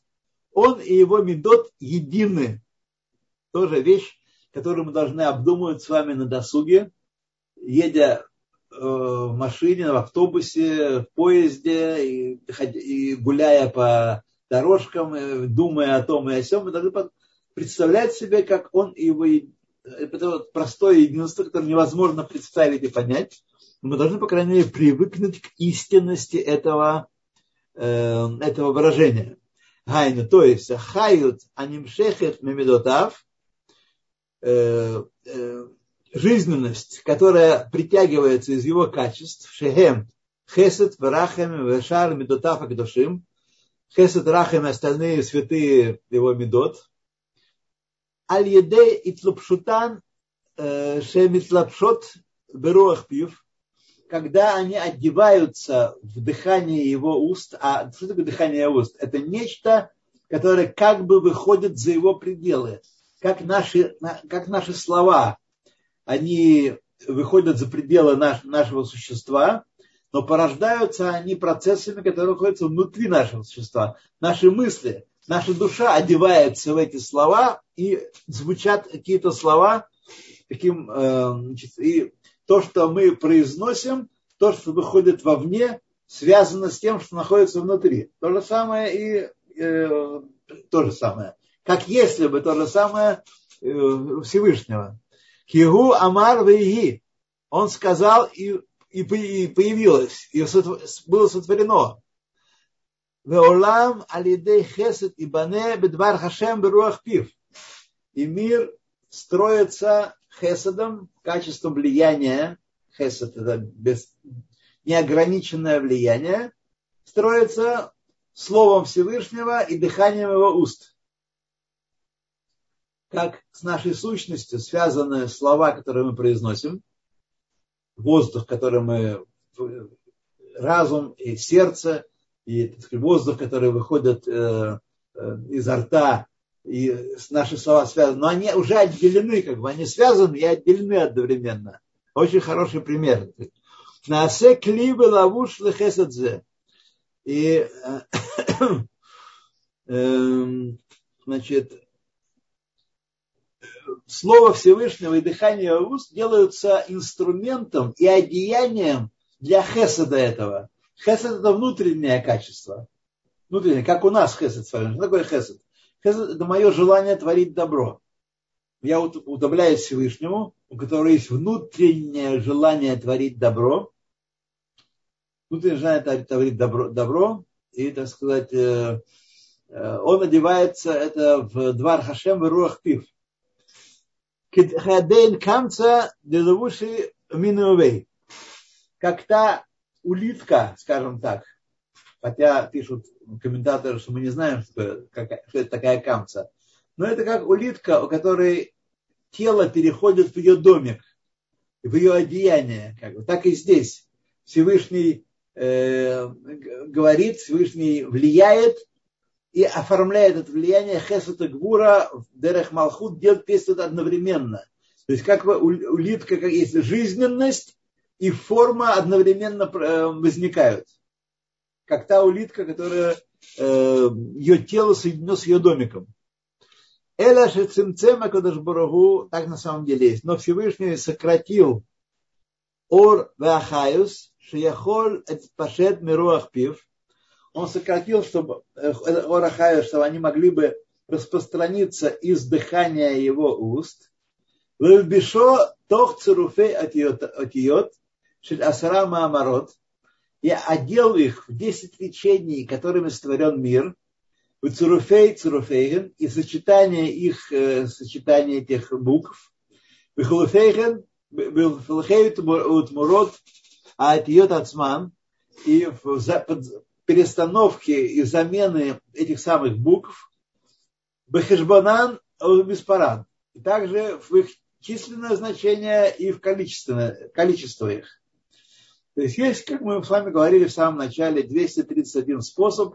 Он и его медот едины. Тоже вещь, которую мы должны обдумывать с вами на досуге, едя э, в машине, в автобусе, в поезде и, гуляя по дорожкам, и думая о том и о сем, мы должны представлять себе, как он и его это вот простое единство, которое невозможно представить и понять. Мы должны, по крайней мере, привыкнуть к истинности этого, э, этого выражения. Гайну, то есть хают анимшехет мемедотав, э, э, жизненность, которая притягивается из его качеств, шехем, хесед, варахем, вешар, медотав, акдошим, хесед, рахем и остальные святые его медот, аль-еде и тлупшутан э, шемитлапшот беруах пив, когда они одеваются в дыхание его уст, а что такое дыхание уст? Это нечто, которое как бы выходит за его пределы. Как наши, как наши слова, они выходят за пределы наш, нашего существа, но порождаются они процессами, которые находятся внутри нашего существа. Наши мысли, наша душа одевается в эти слова, и звучат какие-то слова, таким, э, значит, и то, что мы произносим, то, что выходит вовне, связано с тем, что находится внутри. То же самое и э, то же самое. Как если бы то же самое э, Всевышнего. Хигу Амар Вейги. Он сказал, и, и, и появилось, и было сотворено. Веолам алидей хесед и бане бедвар хашем беруах пив. И мир строится хеседом, качеством влияния, хесед это без, неограниченное влияние, строится словом Всевышнего и дыханием его уст. Как с нашей сущностью связаны слова, которые мы произносим, воздух, который мы, разум и сердце, и сказать, воздух, который выходит э, э, изо рта, и наши слова связаны, но они уже отделены, как бы они связаны и отделены одновременно. Очень хороший пример. Насе клибы лавуш лехесадзе. И э, значит, слово Всевышнего и дыхание уст делаются инструментом и одеянием для хеседа этого. Хесед это внутреннее качество. Внутреннее, как у нас хесед с вами. Что такое хесед? Это мое желание творить добро. Я удобляюсь Всевышнему, у которого есть внутреннее желание творить добро. Внутреннее желание творить добро, добро и, так сказать, э, э, он одевается это в двар Хашем в Руах Пив. Хадейн камца делавуши минувей. Как та улитка, скажем так, хотя пишут комментаторы, что мы не знаем, что, какая, что это такая камца. Но это как улитка, у которой тело переходит в ее домик, в ее одеяние. Как бы. Так и здесь. Всевышний э, говорит, Всевышний влияет и оформляет это влияние Хесута Гвура, Дерех Малхут, делает действует одновременно. То есть как бы улитка, как есть жизненность и форма одновременно э, возникают. Как та улитка, которая э, ее тело соединено с ее домиком. Эля шецимцема кадашбурагу, так на самом деле есть. Но Всевышний сократил ор вахаюс, шияхоль пашет мируах пив, он сократил, чтобы э, Орахаю, чтобы они могли бы распространиться из дыхания его уст. Вельбишо тох церуфей отиот, шель асара маамарот. Я одел их в десять речений, которыми створен мир. В церуфей церуфейген и сочетание их, э, сочетание этих букв. Вихулуфейген, вихулуфейт утмурот, а атиот ацман. И в, перестановки и замены этих самых букв Бехешбанан Беспаран. Также в их численное значение и в количественное, количество их. То есть есть, как мы с вами говорили в самом начале, 231 способ,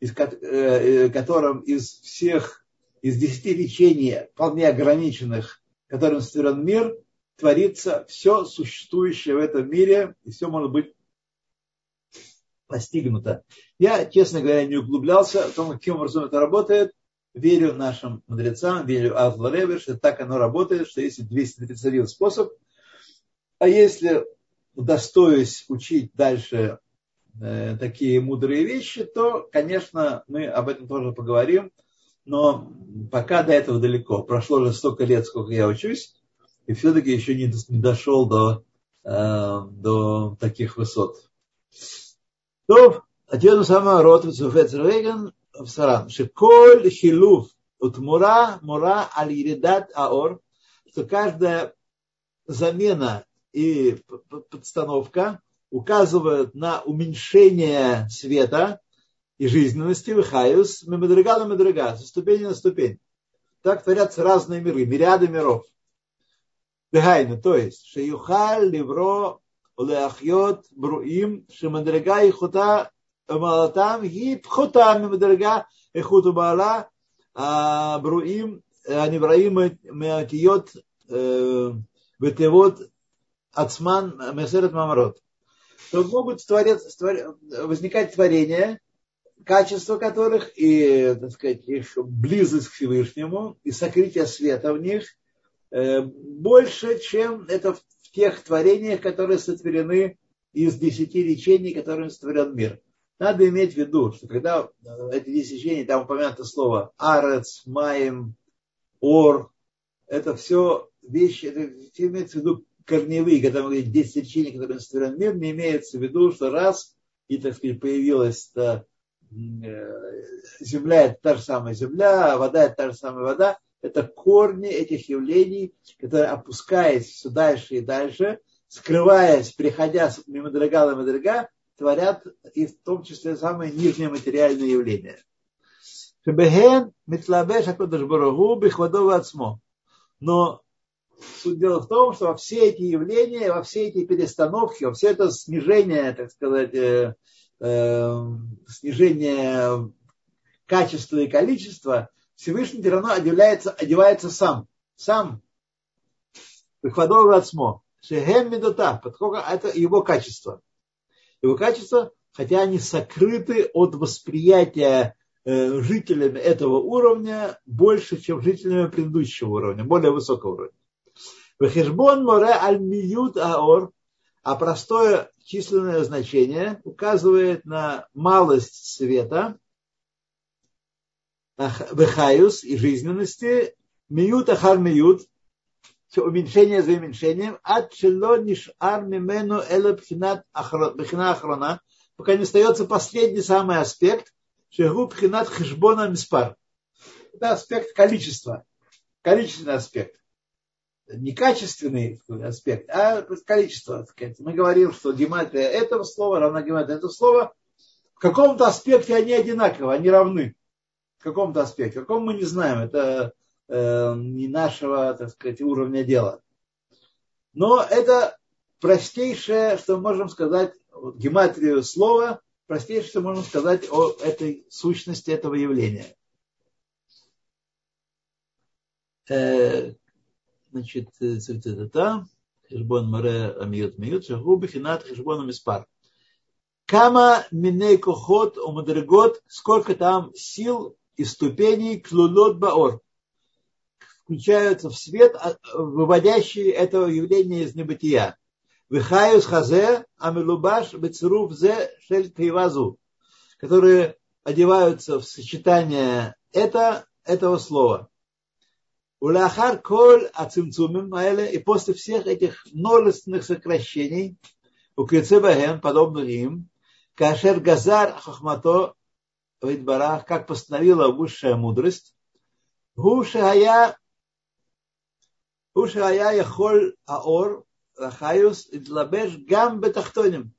из э, которым из всех, из 10 речений, вполне ограниченных, которым створен мир, творится все существующее в этом мире, и все может быть постигнуто. Я, честно говоря, не углублялся в том, каким образом это работает. Верю нашим мудрецам, верю Азла Реве, что так оно работает, что есть 231 способ. А если удостоюсь учить дальше э, такие мудрые вещи, то, конечно, мы об этом тоже поговорим, но пока до этого далеко. Прошло уже столько лет, сколько я учусь, и все-таки еще не, дошел до, э, до таких высот. То, ответ сама Ротов Суфецервеген в Саран. Шиколь хилув от мура мура аль еридат аор, что каждая замена и подстановка указывают на уменьшение света и жизненности, выхаюс, мемедрага на медрага, со ступени на ступень. Так творятся разные миры, мириады миров. Дегайна, то есть, шеюхаль ливро леахьот бруим шемадрега и хута малатам ги пхута мимадрега и хуту баала бруим анивраим меатиот бетевод ацман месерет мамрот. То могут творец, твор, возникать творения, качества которых и, так сказать, их близость к Всевышнему и сокрытие света в них э, больше, чем это в тех творениях, которые сотворены из десяти речений, которыми сотворен мир. Надо иметь в виду, что когда э, эти десять речений, там упомянуто слово арец, маем, ор, это все вещи, это имеется в виду корневые, когда мы говорим 10 речений, которые не имеется в виду, что раз и, так сказать, появилась э, земля, это та же самая земля, вода, это та же самая вода, это корни этих явлений, которые, опускаясь все дальше и дальше, скрываясь, переходя мимо дорога на дорога, творят и в том числе самые нижние материальные явления. Но суть дела в том, что во все эти явления, во все эти перестановки, во все это снижение, так сказать, э, э, снижение качества и количества, Всевышний все равно одевается, одевается сам. Сам. Выхвадовый отсмо. Шехем медота. Поскольку это его качество. Его качество, хотя они сокрыты от восприятия э, жителями этого уровня больше, чем жителями предыдущего уровня, более высокого уровня. Вехешбон море аль миют аор, а простое численное значение указывает на малость света, вехаюс и жизненности, миют ахар миют, уменьшение за уменьшением, от чело нишар мимену эла бхина охрана, пока не остается последний самый аспект, шегу бхинат хешбона миспар. Это аспект количества, количественный аспект не качественный аспект, а количество. Мы говорим, что гематрия этого слова равна гематрия этого слова. В каком-то аспекте они одинаковы, они равны. В каком-то аспекте. В каком мы не знаем. Это э, не нашего, так сказать, уровня дела. Но это простейшее, что мы можем сказать, вот, гематрию слова, простейшее, что можем сказать о этой сущности этого явления. Э, значит, цитата, хешбон маре амиют миют, шагу бихинат хешбон миспар. Кама миней кохот умадрегот, сколько там сил и ступеней клулот баор, включаются в свет, выводящие это явление из небытия. Вихаюс хазе амилубаш бецеруф зе шель кривазу, которые одеваются в сочетание это, этого слова. Улахар коль ацимцумим и после всех этих множественных сокращений, у Кецебаген, подобных им, Кашер Газар Хахмато Витбарах, как постановила высшая мудрость, Гушая Гушая Яхоль Аор Рахаюс Идлабеш Гам Бетахтоним.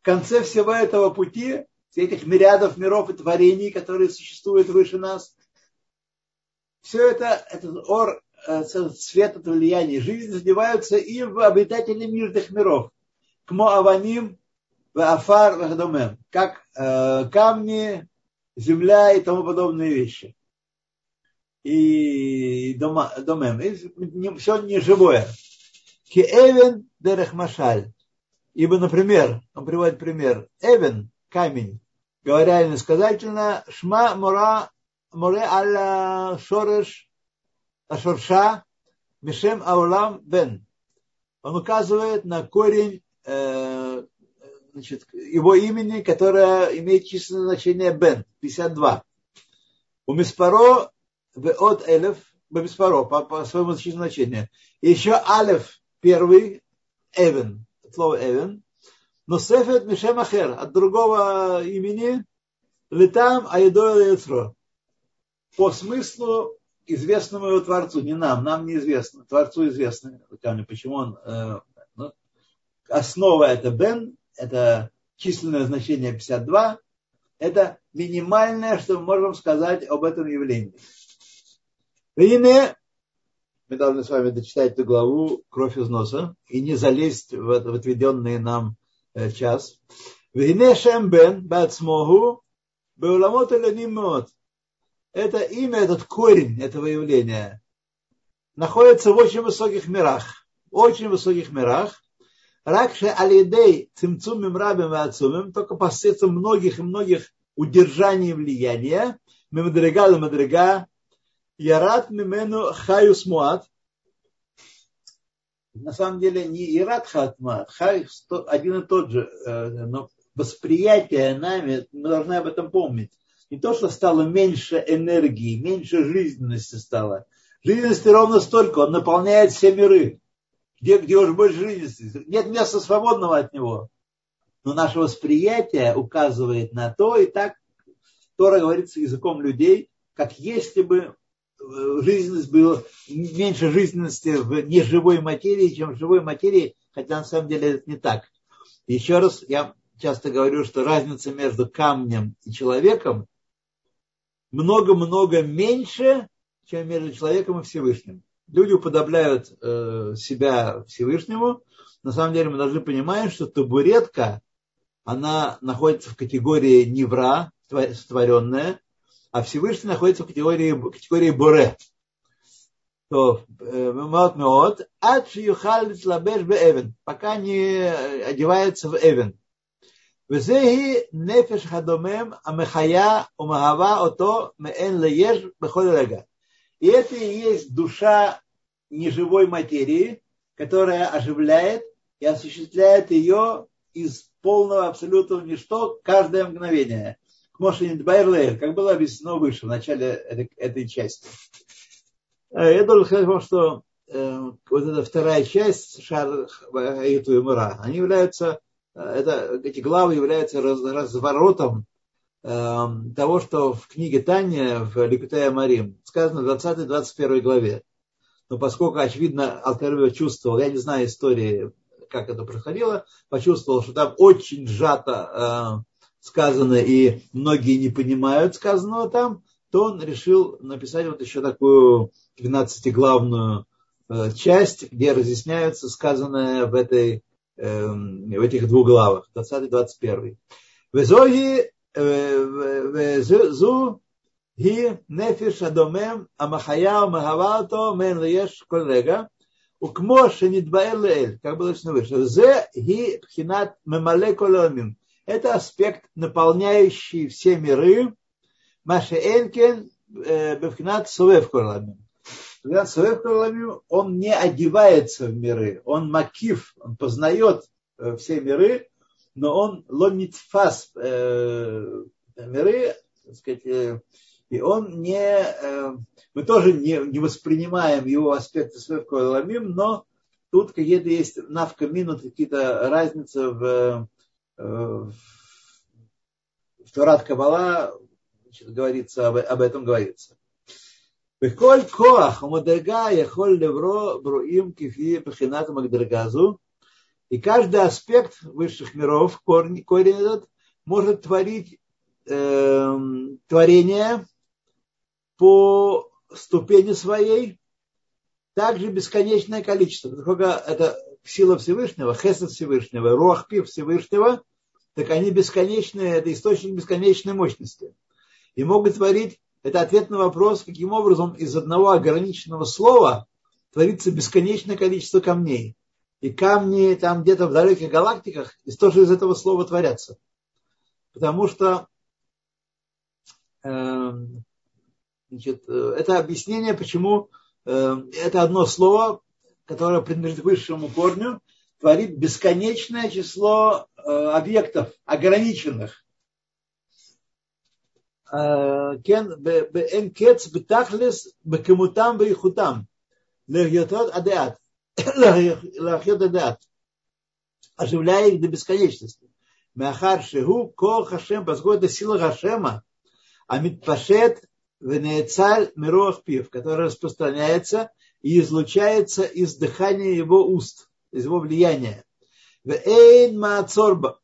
В конце всего этого пути, этих мириадов миров и творений, которые существуют выше нас, все это, этот ор, э, цвет, это влияние жизни задеваются и в обитателей мирных миров. Кмо аваним, в афар, в как э, камни, земля и тому подобные вещи. И домем. И все неживое. Ки дерех машаль. Ибо, например, он приводит пример. Эвен, камень, говоря иносказательно, шма мура море аль шореш ашорша мишем аулам бен. Он указывает на корень э, значит, его имени, которое имеет численное значение бен, 52. У Миспаро от элев, Бемиспаро, по, по своему численному значению. Еще алев, первый, эвен, слово эвен. Но сефет мишем ахер, от другого имени, летам аидоя яцро по смыслу известному его Творцу, не нам, нам неизвестно, Творцу известно, почему он, э, ну, основа это Бен, это численное значение 52, это минимальное, что мы можем сказать об этом явлении. Вине мы должны с вами дочитать эту главу «Кровь из носа» и не залезть в, в отведенный нам э, час. Это имя, этот корень этого явления находится в очень высоких мирах. Очень высоких мирах. Ракше алидей цимцум мимрабим ацумим, только посредством многих и многих удержаний влияния, мимадрига до мадрига, ярат мимену хаюс муат, на самом деле не Ират Хатмат, Хай один и тот же, э, но восприятие нами, мы должны об этом помнить. Не то, что стало меньше энергии, меньше жизненности стало. Жизненности ровно столько, он наполняет все миры. Где, где уже больше жизненности. Нет места свободного от него. Но наше восприятие указывает на то, и так Тора говорится языком людей, как если бы э, жизненность была, меньше жизненности в неживой материи, чем в живой материи, хотя на самом деле это не так. Еще раз, я часто говорю, что разница между камнем и человеком много-много меньше, чем между человеком и Всевышним. Люди уподобляют э, себя Всевышнему. На самом деле мы должны понимать, что табуретка, она находится в категории невра, сотворенная, а Всевышний находится в категории, категории буре. То э, пока не одевается в эвен. Везеги нефеш хадомем амехая умагава ото меэн лееш бехолерага. И это и есть душа неживой материи, которая оживляет и осуществляет ее из полного абсолютного ничто каждое мгновение. Мошенит Байрлеер, как было объяснено выше, в начале этой части. Я должен сказать вам, что вот эта вторая часть Шар и Мура, они являются это, эти главы являются раз, разворотом э, того, что в книге Таня, в Ликутая Марим, сказано в 20-21 главе. Но поскольку, очевидно, Алтервио чувствовал, я не знаю истории, как это происходило, почувствовал, что там очень сжато э, сказано, и многие не понимают сказанного там, то он решил написать вот еще такую 12-главную э, часть, где разъясняется сказанное в этой в этих двух главах, 20-21. Везоги וזו היא נפש הדומם המחיה ומהווה אותו מעין ויש כל רגע וכמו שנתבאר לאל, как было написано выше, זה היא בחינת ממלא כל העולמים. Это аспект, наполняющий все миры, מה שאין כן בבחינת Когда Соев Кололамим, он не одевается в миры, он макив, он познает э, все миры, но он ломит фас э, миры, так сказать, э, и он не, э, мы тоже не, не воспринимаем его аспекты Соев но тут какие-то есть навка минут, какие-то разницы в, э, в Турат Кабала, говорится, об, об этом говорится. Беколь коах мудрега яхоль левро бруим кифи пахинат магдергазу. И каждый аспект высших миров, корень, может творить э, творение по ступени своей, также бесконечное количество. Насколько это сила Всевышнего, Хесед Всевышнего, Руахпив Всевышнего, так они бесконечные, это источник бесконечной мощности. И могут творить это ответ на вопрос, каким образом из одного ограниченного слова творится бесконечное количество камней. И камни там где-то в далеких галактиках тоже из этого слова творятся. Потому что э, значит, это объяснение, почему э, это одно слово, которое принадлежит высшему корню, творит бесконечное число э, объектов, ограниченных. כן, באין קץ בתכלס בכמותם ואיכותם להחיות הדעת, להחיות הדעת, оживляя их до бесконечности. Махар шигу ко хашем, поскольку это сила Хашема, а митпашет венецаль мируах пив, который распространяется и излучается из дыхания его уст, из его влияния. Вейн маацорба,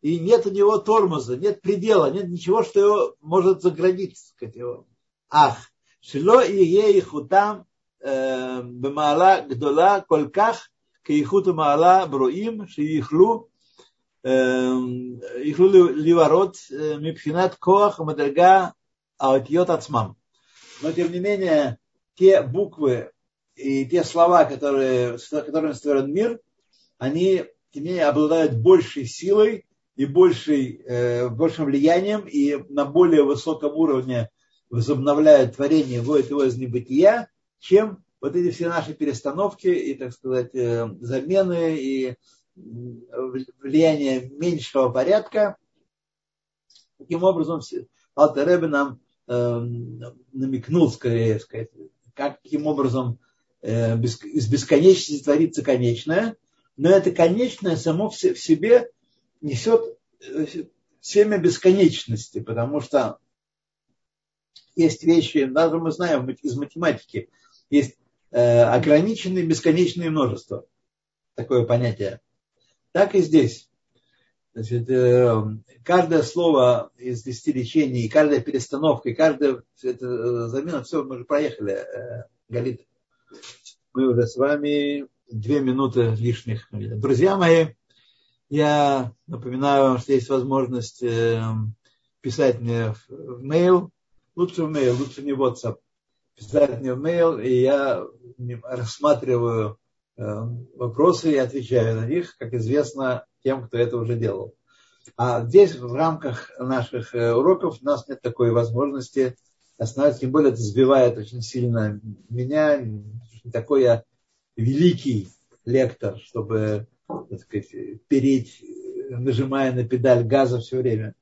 и нет у него тормоза, нет предела, нет ничего, что его может заградить, сказать его. Ах, шло и ей хутам э, бемала гдола кольках кейхуту маала бруим шиихлу ихлу э, ливарот э, мипхинат коах мадрега аотьот ацмам. Но тем не менее, те буквы и те слова, которые, которыми створен мир, они, тем не менее, обладают большей силой, и большей, э, большим влиянием и на более высоком уровне возобновляют творение, вводят его из небытия, чем вот эти все наши перестановки и, так сказать, э, замены и влияние меньшего порядка. Таким образом, Алтеребе нам э, намекнул, скорее сказать, каким образом э, без, из бесконечности творится конечное, но это конечное само в себе несет э, семя бесконечности, потому что есть вещи, даже мы знаем из математики, есть э, ограниченные бесконечные множества. Такое понятие. Так и здесь. Значит, э, каждое слово из десяти речений, каждая перестановка, каждая это, замена, все, мы уже проехали, Галит. Мы уже с вами две минуты лишних. Друзья мои, я напоминаю вам, что есть возможность э, писать мне в mail, лучше в mail, лучше не в WhatsApp, писать мне в mail, и я рассматриваю э, вопросы и отвечаю на них, как известно, тем, кто это уже делал. А здесь в рамках наших э, уроков у нас нет такой возможности останавливаться, тем более это сбивает очень сильно меня, такой я великий лектор, чтобы так сказать, переть, нажимая на педаль газа все время.